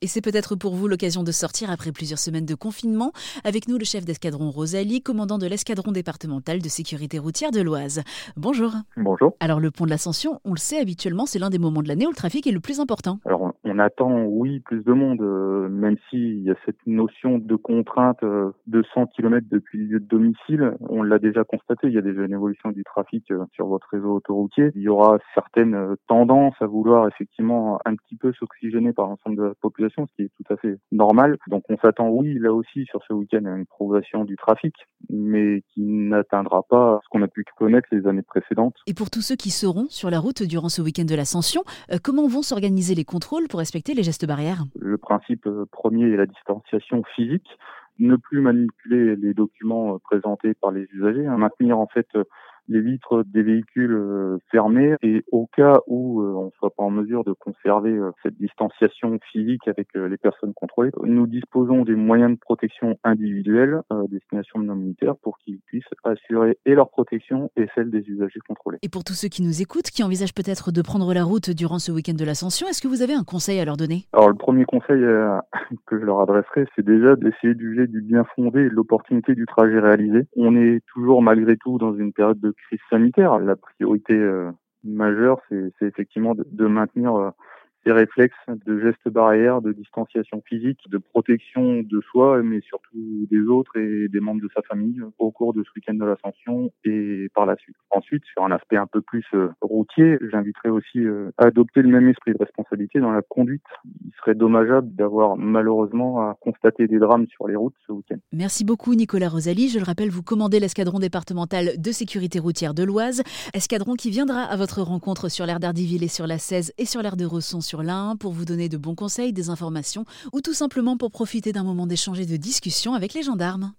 Et c'est peut-être pour vous l'occasion de sortir après plusieurs semaines de confinement. Avec nous, le chef d'escadron Rosalie, commandant de l'escadron départemental de sécurité routière de l'Oise. Bonjour. Bonjour. Alors, le pont de l'Ascension, on le sait habituellement, c'est l'un des moments de l'année où le trafic est le plus important. Alors, on attend, oui, plus de monde, euh, même s'il y a cette notion de contrainte euh, de 100 km depuis le lieu de domicile. On l'a déjà constaté, il y a déjà une évolution du trafic euh, sur votre réseau autoroutier. Il y aura certaines tendances à vouloir effectivement un petit peu s'oxygéner par l'ensemble de la population ce qui est tout à fait normal. Donc on s'attend, oui, là aussi, sur ce week-end, à une progression du trafic, mais qui n'atteindra pas ce qu'on a pu connaître les années précédentes. Et pour tous ceux qui seront sur la route durant ce week-end de l'ascension, euh, comment vont s'organiser les contrôles pour respecter les gestes barrières? Le principe euh, premier est la distanciation physique ne plus manipuler les documents euh, présentés par les usagers, hein, maintenir en fait les vitres des véhicules euh, fermés et au cas où euh, on ne soit pas en mesure de conserver euh, cette distanciation physique avec les personnes contrôlées, nous disposons des moyens de protection individuels à destination de nos militaires pour qu'ils puissent assurer et leur protection et celle des usagers contrôlés. Et pour tous ceux qui nous écoutent, qui envisagent peut-être de prendre la route durant ce week-end de l'ascension, est-ce que vous avez un conseil à leur donner? Alors le premier conseil que je leur adresserai, c'est déjà d'essayer de juger du bien fondé et de l'opportunité du trajet réalisé. On est toujours malgré tout dans une période de crise sanitaire. La priorité euh, majeure, c'est effectivement de, de maintenir euh, des réflexes de gestes barrières, de distanciation physique, de protection de soi, mais surtout des autres et des membres de sa famille au cours de ce week-end de l'ascension et par la suite. Ensuite, sur un aspect un peu plus euh, routier, j'inviterai aussi euh, à adopter le même esprit de responsabilité dans la conduite. Il serait dommageable d'avoir malheureusement à constater des drames sur les routes ce week-end. Merci beaucoup Nicolas Rosalie. Je le rappelle, vous commandez l'escadron départemental de sécurité routière de l'Oise, escadron qui viendra à votre rencontre sur l'air d'Ardiville et sur la 16 et sur l'air de Resson pour vous donner de bons conseils, des informations ou tout simplement pour profiter d'un moment d'échange et de discussion avec les gendarmes.